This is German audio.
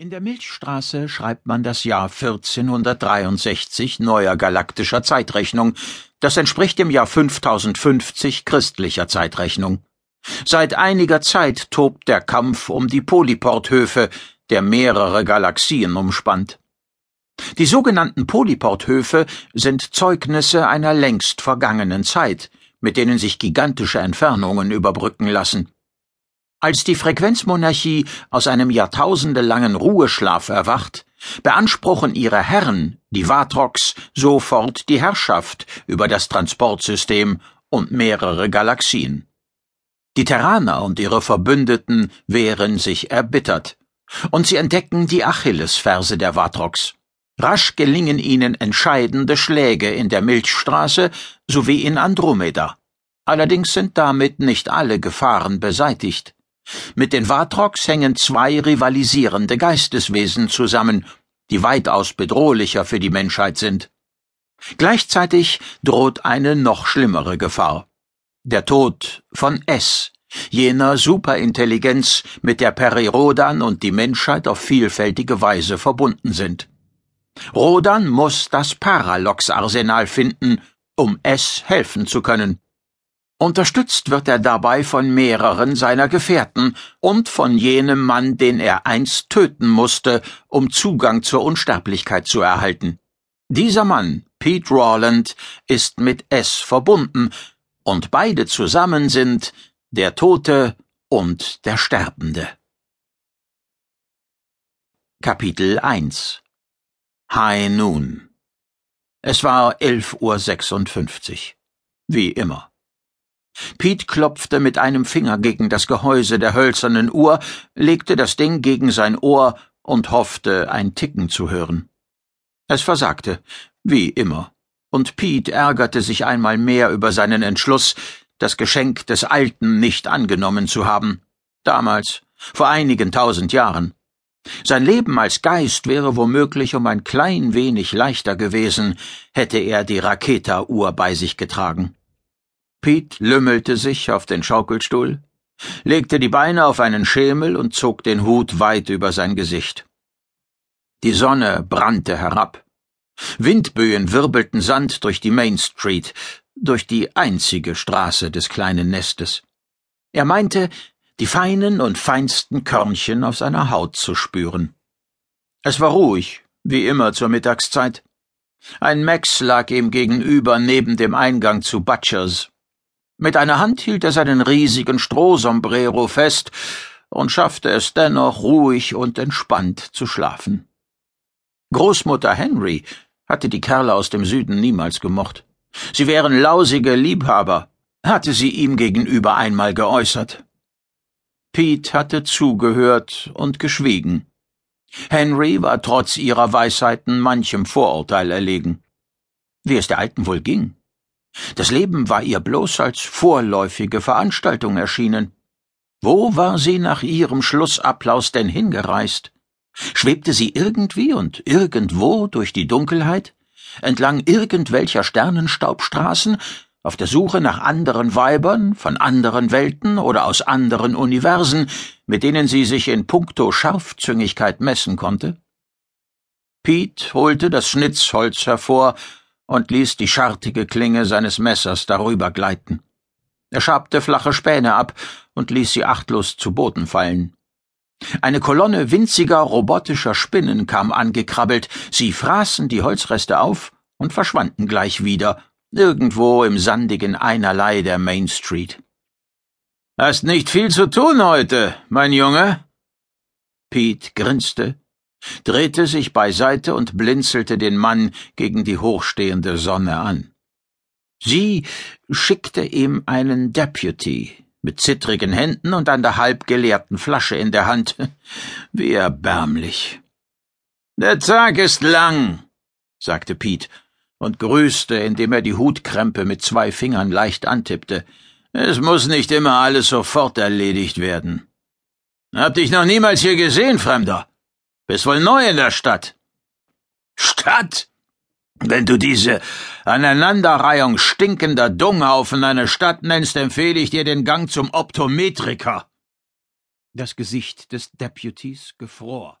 In der Milchstraße schreibt man das Jahr 1463 neuer galaktischer Zeitrechnung. Das entspricht dem Jahr 5050 christlicher Zeitrechnung. Seit einiger Zeit tobt der Kampf um die Polyporthöfe, der mehrere Galaxien umspannt. Die sogenannten Polyporthöfe sind Zeugnisse einer längst vergangenen Zeit, mit denen sich gigantische Entfernungen überbrücken lassen. Als die Frequenzmonarchie aus einem jahrtausendelangen Ruheschlaf erwacht, beanspruchen ihre Herren, die Vatrox, sofort die Herrschaft über das Transportsystem und mehrere Galaxien. Die Terraner und ihre Verbündeten wehren sich erbittert, und sie entdecken die Achillesferse der Vatrox. Rasch gelingen ihnen entscheidende Schläge in der Milchstraße sowie in Andromeda. Allerdings sind damit nicht alle Gefahren beseitigt. Mit den Vatrox hängen zwei rivalisierende Geisteswesen zusammen, die weitaus bedrohlicher für die Menschheit sind. Gleichzeitig droht eine noch schlimmere Gefahr. Der Tod von S, jener Superintelligenz, mit der Peri Rodan und die Menschheit auf vielfältige Weise verbunden sind. Rodan muss das Paralox-Arsenal finden, um S helfen zu können. Unterstützt wird er dabei von mehreren seiner Gefährten und von jenem Mann, den er einst töten musste, um Zugang zur Unsterblichkeit zu erhalten. Dieser Mann, Pete Rawland, ist mit S verbunden, und beide zusammen sind der Tote und der Sterbende. Kapitel 1 High Noon Es war elf Uhr sechsundfünfzig. Wie immer. Pete klopfte mit einem Finger gegen das Gehäuse der hölzernen Uhr, legte das Ding gegen sein Ohr und hoffte, ein Ticken zu hören. Es versagte, wie immer, und Pete ärgerte sich einmal mehr über seinen Entschluss, das Geschenk des Alten nicht angenommen zu haben. Damals, vor einigen tausend Jahren. Sein Leben als Geist wäre womöglich um ein klein wenig leichter gewesen, hätte er die Raketa-Uhr bei sich getragen. Pete lümmelte sich auf den Schaukelstuhl, legte die Beine auf einen Schemel und zog den Hut weit über sein Gesicht. Die Sonne brannte herab. Windböen wirbelten Sand durch die Main Street, durch die einzige Straße des kleinen Nestes. Er meinte, die feinen und feinsten Körnchen auf seiner Haut zu spüren. Es war ruhig, wie immer zur Mittagszeit. Ein Max lag ihm gegenüber neben dem Eingang zu Butchers. Mit einer Hand hielt er seinen riesigen Strohsombrero fest und schaffte es dennoch ruhig und entspannt zu schlafen. Großmutter Henry hatte die Kerle aus dem Süden niemals gemocht. Sie wären lausige Liebhaber, hatte sie ihm gegenüber einmal geäußert. Pete hatte zugehört und geschwiegen. Henry war trotz ihrer Weisheiten manchem Vorurteil erlegen. Wie es der Alten wohl ging. Das Leben war ihr bloß als vorläufige Veranstaltung erschienen. Wo war sie nach ihrem Schlussapplaus denn hingereist? Schwebte sie irgendwie und irgendwo durch die Dunkelheit, entlang irgendwelcher Sternenstaubstraßen, auf der Suche nach anderen Weibern, von anderen Welten oder aus anderen Universen, mit denen sie sich in puncto Scharfzüngigkeit messen konnte? Pete holte das Schnitzholz hervor und ließ die schartige Klinge seines Messers darüber gleiten. Er schabte flache Späne ab und ließ sie achtlos zu Boden fallen. Eine Kolonne winziger robotischer Spinnen kam angekrabbelt, sie fraßen die Holzreste auf und verschwanden gleich wieder, irgendwo im sandigen Einerlei der Main Street. Hast nicht viel zu tun heute, mein Junge? Pete grinste drehte sich beiseite und blinzelte den Mann gegen die hochstehende Sonne an. Sie schickte ihm einen Deputy mit zittrigen Händen und einer halb geleerten Flasche in der Hand. Wie erbärmlich. Der Tag ist lang, sagte Pete und grüßte, indem er die Hutkrempe mit zwei Fingern leicht antippte. Es muss nicht immer alles sofort erledigt werden. Hab dich noch niemals hier gesehen, Fremder. Bist wohl neu in der Stadt. Stadt? Wenn du diese Aneinanderreihung stinkender Dunghaufen eine Stadt nennst, empfehle ich dir den Gang zum Optometriker. Das Gesicht des Deputies gefror.